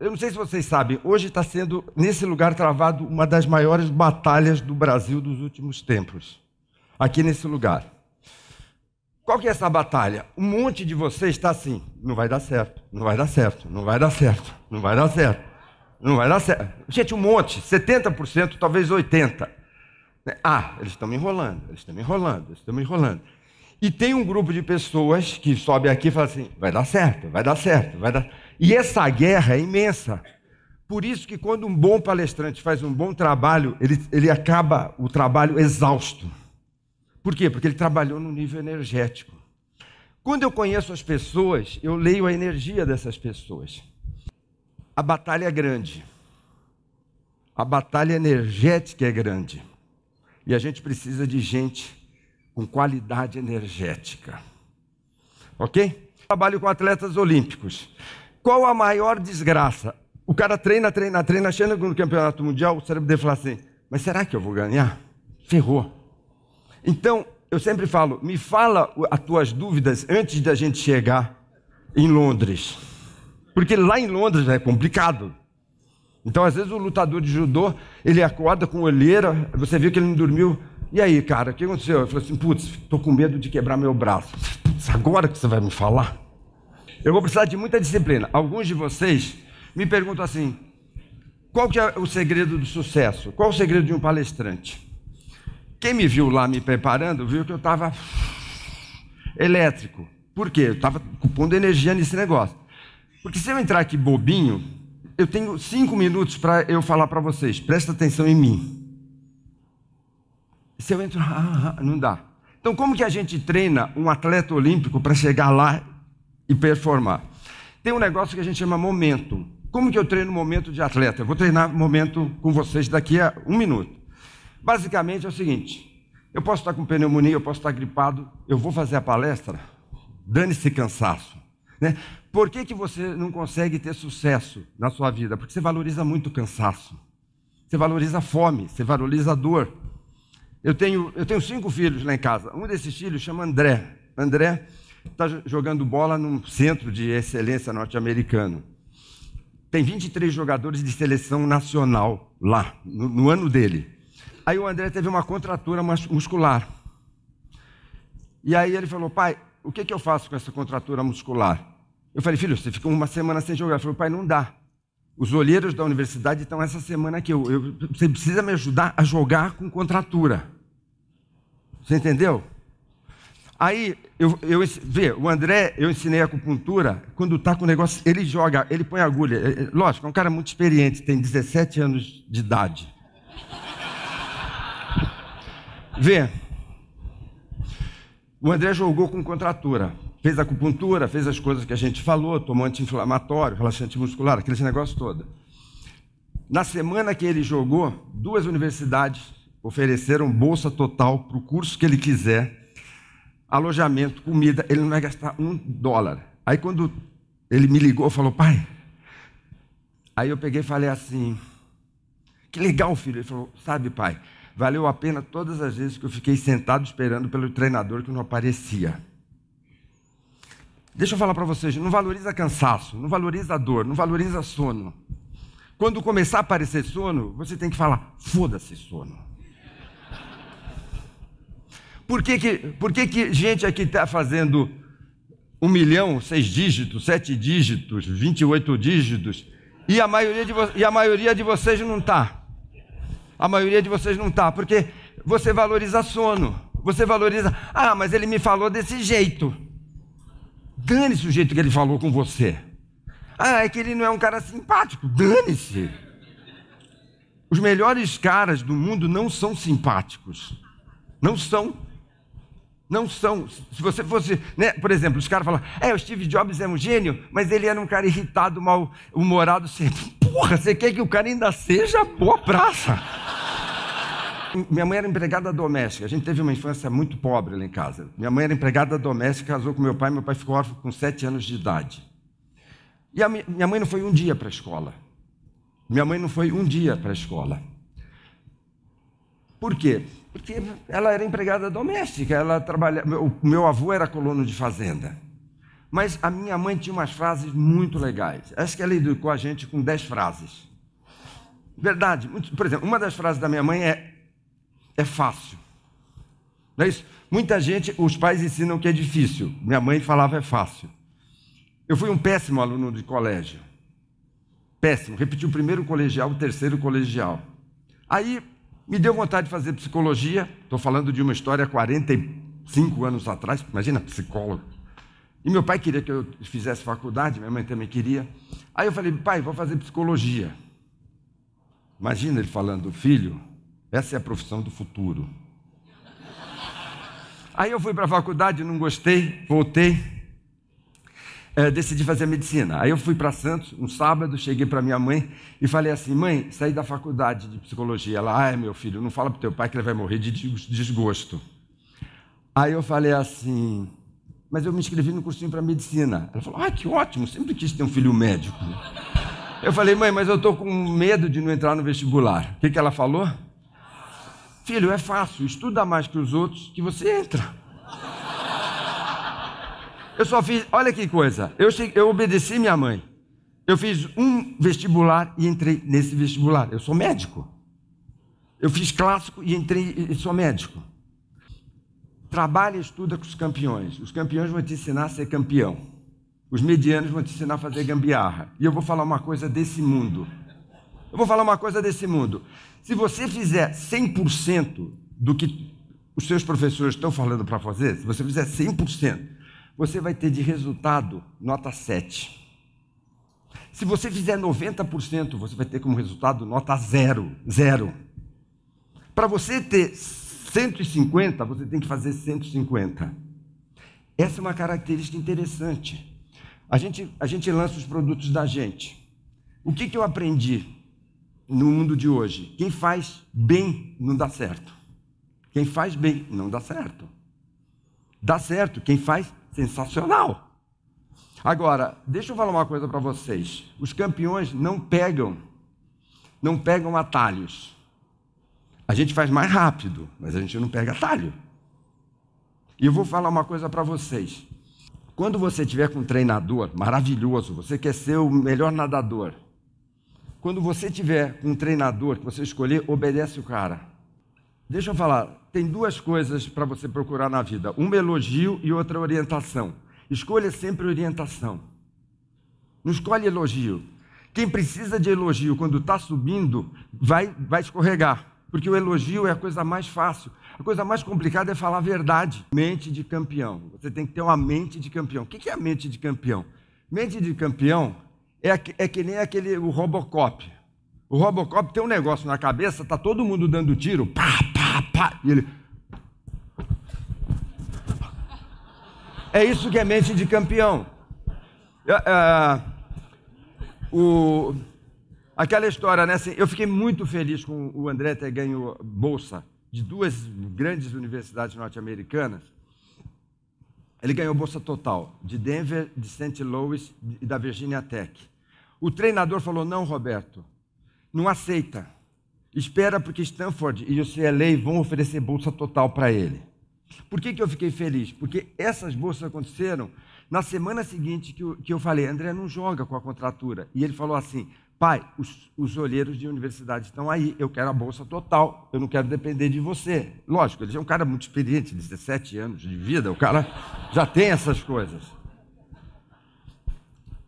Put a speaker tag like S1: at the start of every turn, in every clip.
S1: eu não sei se vocês sabem, hoje está sendo, nesse lugar, travado uma das maiores batalhas do Brasil dos últimos tempos. Aqui nesse lugar. Qual que é essa batalha? Um monte de vocês está assim, não vai dar certo, não vai dar certo, não vai dar certo, não vai dar certo, não vai dar certo. Gente, um monte, 70%, talvez 80%. Ah, eles estão me enrolando, eles estão me enrolando, eles estão me enrolando. E tem um grupo de pessoas que sobe aqui e fala assim: vai dar certo, vai dar certo, vai dar. E essa guerra é imensa. Por isso que quando um bom palestrante faz um bom trabalho, ele, ele acaba o trabalho exausto. Por quê? Porque ele trabalhou no nível energético. Quando eu conheço as pessoas, eu leio a energia dessas pessoas. A batalha é grande. A batalha energética é grande. E a gente precisa de gente com qualidade energética. Ok? Trabalho com atletas olímpicos. Qual a maior desgraça? O cara treina, treina, treina, chega no campeonato mundial, o cérebro dele fala assim: mas será que eu vou ganhar? Ferrou. Então, eu sempre falo, me fala as tuas dúvidas antes da gente chegar em Londres. Porque lá em Londres é complicado. Então, às vezes, o lutador de judô, ele acorda com olheira, você vê que ele não dormiu. E aí, cara, o que aconteceu? Eu falei assim, putz, estou com medo de quebrar meu braço. Putz, agora que você vai me falar? Eu vou precisar de muita disciplina. Alguns de vocês me perguntam assim, qual que é o segredo do sucesso? Qual o segredo de um palestrante? Quem me viu lá me preparando, viu que eu estava elétrico. Por quê? Eu estava pondo energia nesse negócio. Porque se eu entrar aqui bobinho, eu tenho cinco minutos para eu falar para vocês. Presta atenção em mim. Se eu entro, não dá. Então, como que a gente treina um atleta olímpico para chegar lá e performar? Tem um negócio que a gente chama momento. Como que eu treino momento de atleta? Eu vou treinar momento com vocês daqui a um minuto. Basicamente é o seguinte: eu posso estar com pneumonia, eu posso estar gripado, eu vou fazer a palestra, dane-se cansaço. Né? Por que, que você não consegue ter sucesso na sua vida? Porque você valoriza muito o cansaço, você valoriza a fome, você valoriza a dor. Eu tenho, eu tenho cinco filhos lá em casa. Um desses filhos chama André. André está jogando bola num centro de excelência norte-americano. Tem 23 jogadores de seleção nacional lá, no, no ano dele. Aí o André teve uma contratura muscular. E aí ele falou, pai, o que, que eu faço com essa contratura muscular? Eu falei, filho, você ficou uma semana sem jogar. Ele falou, pai, não dá. Os olheiros da universidade estão essa semana aqui. Eu, eu, você precisa me ajudar a jogar com contratura. Você entendeu? Aí, eu, eu, vê, o André, eu ensinei acupuntura, quando está com o negócio, ele joga, ele põe agulha. É, é, lógico, é um cara muito experiente, tem 17 anos de idade. Vê, o André jogou com contratura. Fez acupuntura, fez as coisas que a gente falou, tomou anti-inflamatório, relaxante muscular, aquele negócio todo. Na semana que ele jogou, duas universidades ofereceram bolsa total para o curso que ele quiser, alojamento, comida, ele não vai gastar um dólar. Aí quando ele me ligou, falou, pai. Aí eu peguei e falei assim, que legal, filho. Ele falou, sabe, pai, valeu a pena todas as vezes que eu fiquei sentado esperando pelo treinador que não aparecia. Deixa eu falar para vocês, não valoriza cansaço, não valoriza dor, não valoriza sono. Quando começar a aparecer sono, você tem que falar: foda-se sono. Por que, que, por que, que gente aqui está fazendo um milhão, seis dígitos, sete dígitos, 28 dígitos, e a maioria de, e a maioria de vocês não está? A maioria de vocês não está, porque você valoriza sono. Você valoriza, ah, mas ele me falou desse jeito. Dane-se o jeito que ele falou com você. Ah, é que ele não é um cara simpático. Dane-se. Os melhores caras do mundo não são simpáticos. Não são. Não são. Se você fosse, né, por exemplo, os caras falam, é, o Steve Jobs é um gênio, mas ele era um cara irritado, mal-humorado sempre. Porra, você quer que o cara ainda seja boa praça? Minha mãe era empregada doméstica. A gente teve uma infância muito pobre lá em casa. Minha mãe era empregada doméstica, casou com meu pai. Meu pai ficou órfão com sete anos de idade. E minha mãe não foi um dia para a escola. Minha mãe não foi um dia para a escola. Por quê? Porque ela era empregada doméstica. Ela trabalha. O meu avô era colono de fazenda. Mas a minha mãe tinha umas frases muito legais. Acho que ela educou a gente com dez frases. Verdade. Por exemplo, uma das frases da minha mãe é: é fácil. Não é isso? Muita gente, os pais ensinam que é difícil. Minha mãe falava é fácil. Eu fui um péssimo aluno de colégio. Péssimo. Repeti o primeiro colegial, o terceiro colegial. Aí me deu vontade de fazer psicologia. Estou falando de uma história 45 anos atrás. Imagina, psicólogo. E meu pai queria que eu fizesse faculdade, minha mãe também queria. Aí eu falei, pai, vou fazer psicologia. Imagina ele falando, filho, essa é a profissão do futuro. Aí eu fui para a faculdade, não gostei, voltei, é, decidi fazer medicina. Aí eu fui para Santos, um sábado, cheguei para minha mãe e falei assim: mãe, saí da faculdade de psicologia. Ela, ai meu filho, não fala para teu pai que ele vai morrer de desgosto. Aí eu falei assim: mas eu me inscrevi no cursinho para medicina. Ela falou: Ah, que ótimo, sempre quis ter um filho médico. Eu falei, mãe, mas eu estou com medo de não entrar no vestibular. O que, que ela falou? Filho, é fácil, estuda mais que os outros que você entra. Eu só fiz, olha que coisa, eu, eu obedeci minha mãe. Eu fiz um vestibular e entrei nesse vestibular. Eu sou médico. Eu fiz clássico e entrei e sou médico. Trabalha e estuda com os campeões. Os campeões vão te ensinar a ser campeão. Os medianos vão te ensinar a fazer gambiarra. E eu vou falar uma coisa desse mundo. Eu vou falar uma coisa desse mundo. Se você fizer 100% do que os seus professores estão falando para fazer, se você fizer 100%, você vai ter de resultado nota 7. Se você fizer 90%, você vai ter como resultado nota 0. Zero. Para você ter 150, você tem que fazer 150. Essa é uma característica interessante. A gente, a gente lança os produtos da gente. O que, que eu aprendi no mundo de hoje? Quem faz bem não dá certo. Quem faz bem não dá certo. Dá certo quem faz sensacional. Agora, deixa eu falar uma coisa para vocês. Os campeões não pegam, não pegam atalhos. A gente faz mais rápido, mas a gente não pega atalho. E eu vou falar uma coisa para vocês. Quando você tiver com um treinador maravilhoso, você quer ser o melhor nadador. Quando você tiver com um treinador que você escolher, obedece o cara. Deixa eu falar, tem duas coisas para você procurar na vida: uma elogio e outra orientação. Escolha sempre orientação. Não escolhe elogio. Quem precisa de elogio quando está subindo, vai, vai escorregar. Porque o elogio é a coisa mais fácil. A coisa mais complicada é falar a verdade. Mente de campeão. Você tem que ter uma mente de campeão. O que é a mente de campeão? Mente de campeão é, é que nem aquele o Robocop. O Robocop tem um negócio na cabeça, tá todo mundo dando tiro, pá, e ele. É isso que é mente de campeão. É, o, Aquela história, né? Assim, eu fiquei muito feliz com o André ter ganho bolsa de duas grandes universidades norte-americanas. Ele ganhou bolsa total, de Denver, de St. Louis e da Virginia Tech. O treinador falou: não, Roberto, não aceita. Espera porque Stanford e o CLA vão oferecer bolsa total para ele. Por que, que eu fiquei feliz? Porque essas bolsas aconteceram na semana seguinte que eu, que eu falei, André não joga com a contratura. E ele falou assim, Pai, os, os olheiros de universidade estão aí, eu quero a bolsa total, eu não quero depender de você. Lógico, ele é um cara muito experiente, 17 anos de vida, o cara já tem essas coisas.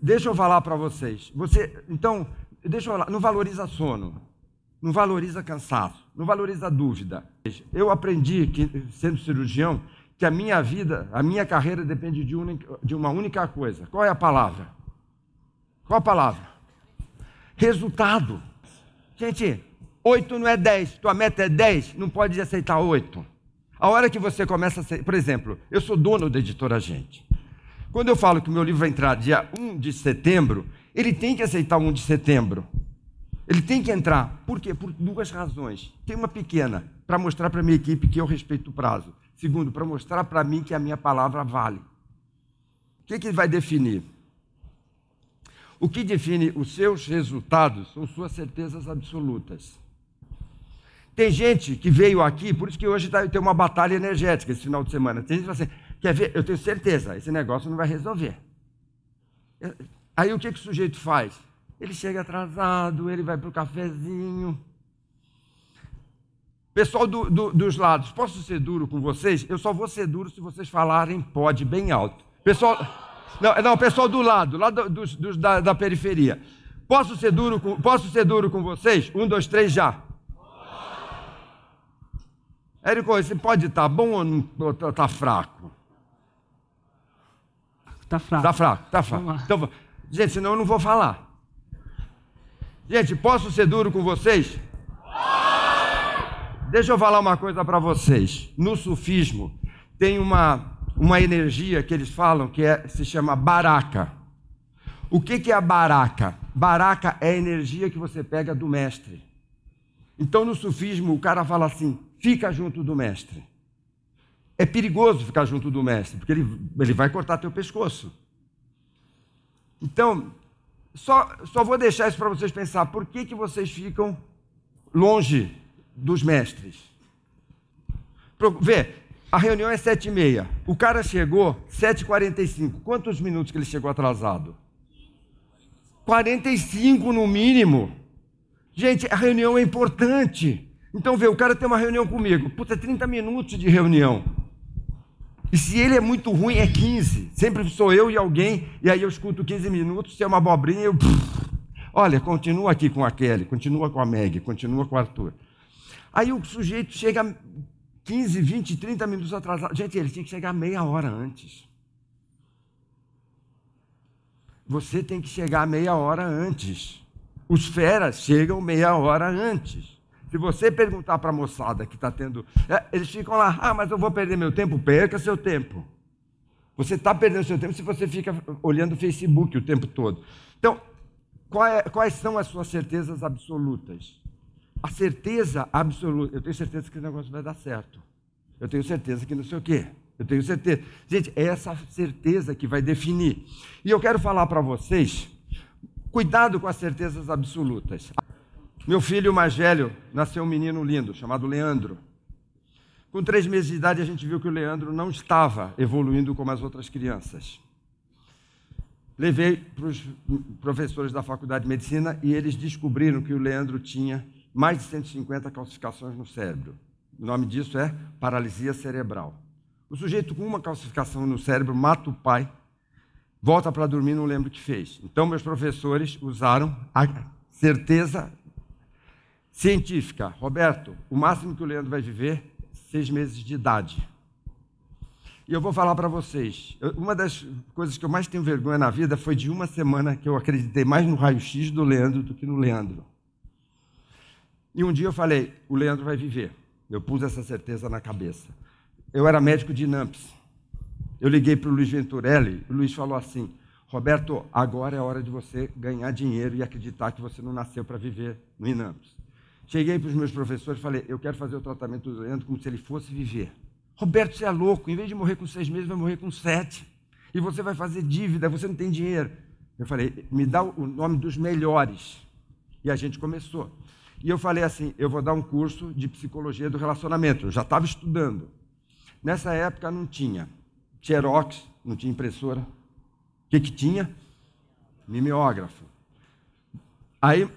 S1: Deixa eu falar para vocês. Você, então, deixa eu falar, não valoriza sono, não valoriza cansaço, não valoriza dúvida. Eu aprendi que, sendo cirurgião, que a minha vida, a minha carreira depende de, de uma única coisa. Qual é a palavra? Qual a palavra? resultado. Gente, oito não é dez, tua meta é dez, não pode aceitar oito. A hora que você começa a ser, por exemplo, eu sou dono da editora Gente. Quando eu falo que o meu livro vai entrar dia 1 de setembro, ele tem que aceitar 1 de setembro. Ele tem que entrar. Por quê? Por duas razões. Tem uma pequena, para mostrar para a minha equipe que eu respeito o prazo. Segundo, para mostrar para mim que a minha palavra vale. O que, que vai definir? O que define os seus resultados são suas certezas absolutas. Tem gente que veio aqui, por isso que hoje tá, tem uma batalha energética esse final de semana. Tem gente que fala assim: Quer ver? Eu tenho certeza, esse negócio não vai resolver. Aí o que, que o sujeito faz? Ele chega atrasado, ele vai para o cafezinho. Pessoal do, do, dos lados, posso ser duro com vocês? Eu só vou ser duro se vocês falarem pode bem alto. Pessoal, não, não pessoal do lado, lá do, dos, dos, da, da, periferia. Posso ser duro com, posso ser duro com vocês? Um, dois, três, já. Érico, você pode estar tá bom ou não está tá fraco?
S2: Está fraco.
S1: Está fraco, está fraco. Então, gente, senão eu não vou falar. Gente, posso ser duro com vocês? Deixa eu falar uma coisa para vocês. No sufismo tem uma, uma energia que eles falam que é, se chama baraca. O que, que é a baraca? Baraca é a energia que você pega do mestre. Então no sufismo o cara fala assim: fica junto do mestre. É perigoso ficar junto do mestre, porque ele, ele vai cortar teu pescoço. Então, só, só vou deixar isso para vocês pensar. Por que, que vocês ficam longe dos mestres. Vê, a reunião é sete e meia. O cara chegou sete quarenta e cinco. Quantos minutos que ele chegou atrasado? 45 no mínimo. Gente, a reunião é importante. Então, vê, o cara tem uma reunião comigo. Puta, 30 minutos de reunião. E se ele é muito ruim, é 15. Sempre sou eu e alguém, e aí eu escuto 15 minutos, se é uma abobrinha, eu. Olha, continua aqui com a Kelly, continua com a Meg, continua com o Arthur. Aí o sujeito chega 15, 20, 30 minutos atrasado. Gente, ele tinha que chegar meia hora antes. Você tem que chegar meia hora antes. Os feras chegam meia hora antes. Se você perguntar para a moçada que está tendo. É, eles ficam lá, ah, mas eu vou perder meu tempo. Perca seu tempo. Você está perdendo seu tempo se você fica olhando o Facebook o tempo todo. Então, é, quais são as suas certezas absolutas? a certeza absoluta. Eu tenho certeza que o negócio vai dar certo. Eu tenho certeza que não sei o quê. Eu tenho certeza. Gente, é essa certeza que vai definir. E eu quero falar para vocês: cuidado com as certezas absolutas. Meu filho mais velho nasceu um menino lindo chamado Leandro. Com três meses de idade, a gente viu que o Leandro não estava evoluindo como as outras crianças. Levei para os professores da faculdade de medicina e eles descobriram que o Leandro tinha mais de 150 calcificações no cérebro. O nome disso é paralisia cerebral. O sujeito com uma calcificação no cérebro mata o pai, volta para dormir não lembra o que fez. Então, meus professores usaram a certeza científica. Roberto, o máximo que o Leandro vai viver, seis meses de idade. E eu vou falar para vocês, uma das coisas que eu mais tenho vergonha na vida foi de uma semana que eu acreditei mais no raio-x do Leandro do que no Leandro. E um dia eu falei: o Leandro vai viver. Eu pus essa certeza na cabeça. Eu era médico de Namps. Eu liguei para o Luiz Venturelli. O Luiz falou assim: Roberto, agora é hora de você ganhar dinheiro e acreditar que você não nasceu para viver no Inamps. Cheguei para os meus professores e falei: eu quero fazer o tratamento do Leandro como se ele fosse viver. Roberto, você é louco. Em vez de morrer com seis meses, vai morrer com sete. E você vai fazer dívida, você não tem dinheiro. Eu falei: me dá o nome dos melhores. E a gente começou. E eu falei assim: eu vou dar um curso de psicologia do relacionamento. Eu já estava estudando. Nessa época não tinha Xerox, não tinha impressora. O que, que tinha? Mimeógrafo. Aí,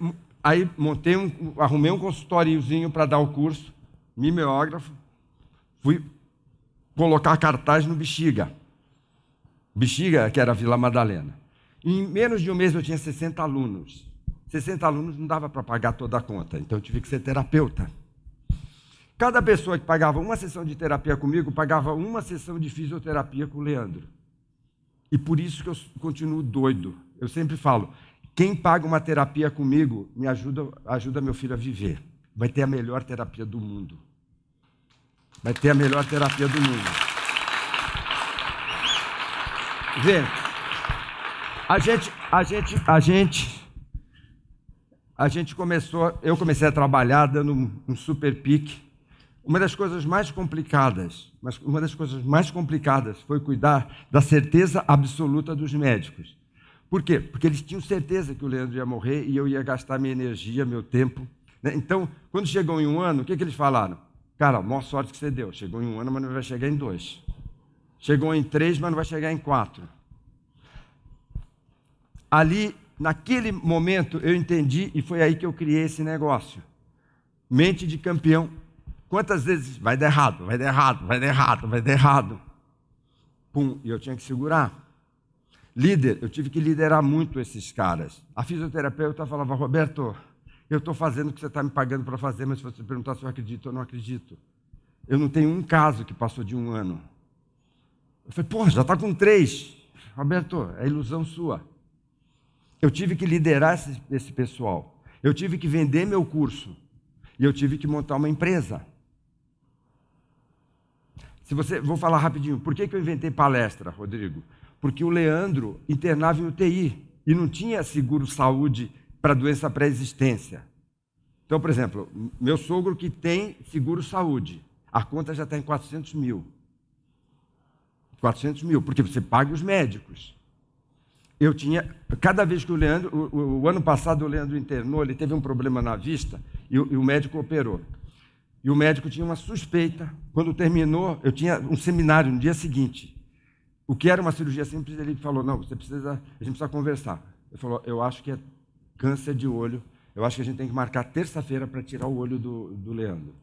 S1: aí montei um, arrumei um consultóriozinho para dar o curso, mimeógrafo. Fui colocar cartaz no Bexiga. Bexiga, que era Vila Madalena. Em menos de um mês eu tinha 60 alunos. 60 alunos não dava para pagar toda a conta, então eu tive que ser terapeuta. Cada pessoa que pagava uma sessão de terapia comigo, pagava uma sessão de fisioterapia com o Leandro. E por isso que eu continuo doido. Eu sempre falo: quem paga uma terapia comigo me ajuda, ajuda meu filho a viver. Vai ter a melhor terapia do mundo. Vai ter a melhor terapia do mundo. Vê, a gente, a gente, a gente a gente começou, eu comecei a trabalhar dando um, super pique. Uma das coisas mais complicadas, mas uma das coisas mais complicadas foi cuidar da certeza absoluta dos médicos. Por quê? Porque eles tinham certeza que o Leandro ia morrer e eu ia gastar minha energia, meu tempo. Né? Então, quando chegou em um ano, o que, que eles falaram? Cara, maior sorte que você deu. Chegou em um ano, mas não vai chegar em dois. Chegou em três, mas não vai chegar em quatro. Ali, naquele momento, eu entendi e foi aí que eu criei esse negócio. Mente de campeão. Quantas vezes vai dar errado, vai dar errado, vai dar errado, vai dar errado. Pum, e eu tinha que segurar. Líder, eu tive que liderar muito esses caras. A fisioterapeuta falava, Roberto, eu estou fazendo o que você está me pagando para fazer, mas se você perguntar se eu acredito, eu não acredito. Eu não tenho um caso que passou de um ano. Eu falei, pô, já está com três. Roberto, é ilusão sua. Eu tive que liderar esse, esse pessoal. Eu tive que vender meu curso. E eu tive que montar uma empresa. Se você, vou falar rapidinho. Por que, que eu inventei palestra, Rodrigo? Porque o Leandro internava em UTI e não tinha seguro saúde para doença pré-existência. Então, por exemplo, meu sogro que tem seguro saúde, a conta já está em 400 mil. 400 mil, porque você paga os médicos. Eu tinha, cada vez que o Leandro, o, o ano passado o Leandro internou, ele teve um problema na vista e o, e o médico operou. E o médico tinha uma suspeita. Quando terminou, eu tinha um seminário no dia seguinte. O que era uma cirurgia simples, ele falou: Não, você precisa, a gente precisa conversar. Ele falou: Eu acho que é câncer de olho. Eu acho que a gente tem que marcar terça-feira para tirar o olho do, do Leandro.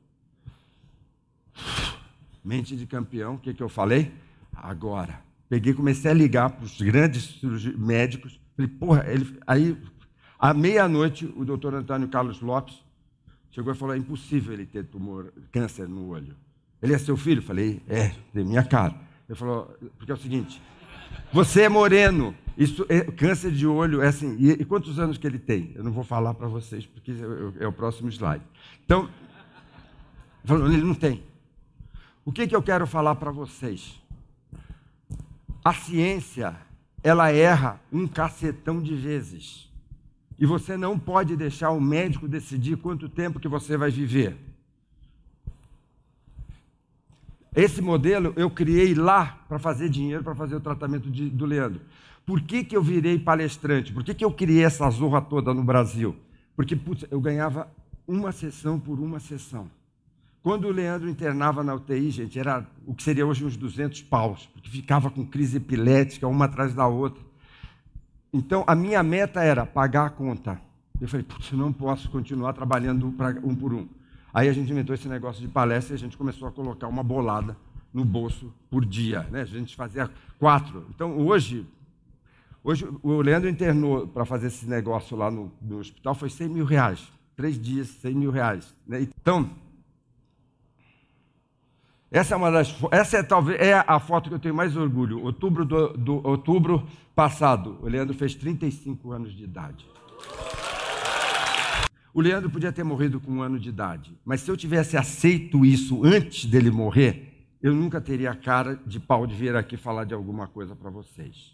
S1: Mente de campeão, o que, que eu falei? Agora. Peguei, comecei a ligar para os grandes médicos. Falei, porra, ele... aí, à meia-noite, o doutor Antônio Carlos Lopes chegou e falou: é impossível ele ter tumor, câncer no olho. Ele é seu filho? Falei, é, de minha cara. Ele falou, porque é o seguinte, você é moreno, isso é, câncer de olho é assim. E, e, quantos anos que ele tem? Eu não vou falar para vocês, porque é, é, o próximo slide. Então, falou, ele não tem. O que, que eu quero falar para vocês? A ciência, ela erra um cacetão de vezes. E você não pode deixar o médico decidir quanto tempo que você vai viver. Esse modelo eu criei lá para fazer dinheiro, para fazer o tratamento de, do Leandro. Por que, que eu virei palestrante? Por que, que eu criei essa zorra toda no Brasil? Porque putz, eu ganhava uma sessão por uma sessão. Quando o Leandro internava na UTI, gente, era o que seria hoje uns 200 paus, porque ficava com crise epilética, uma atrás da outra. Então, a minha meta era pagar a conta. Eu falei, putz, não posso continuar trabalhando um por um. Aí a gente inventou esse negócio de palestra e a gente começou a colocar uma bolada no bolso por dia. Né? A gente fazia quatro. Então, hoje, hoje o Leandro internou para fazer esse negócio lá no, no, hospital, foi 100 mil reais. Três dias, 100 mil reais. Né? Então, essa é uma das, essa é talvez é a foto que eu tenho mais orgulho. Outubro do, do outubro passado, o Leandro fez 35 anos de idade. O Leandro podia ter morrido com um ano de idade, mas se eu tivesse aceito isso antes dele morrer, eu nunca teria a cara de pau de vir aqui falar de alguma coisa para vocês.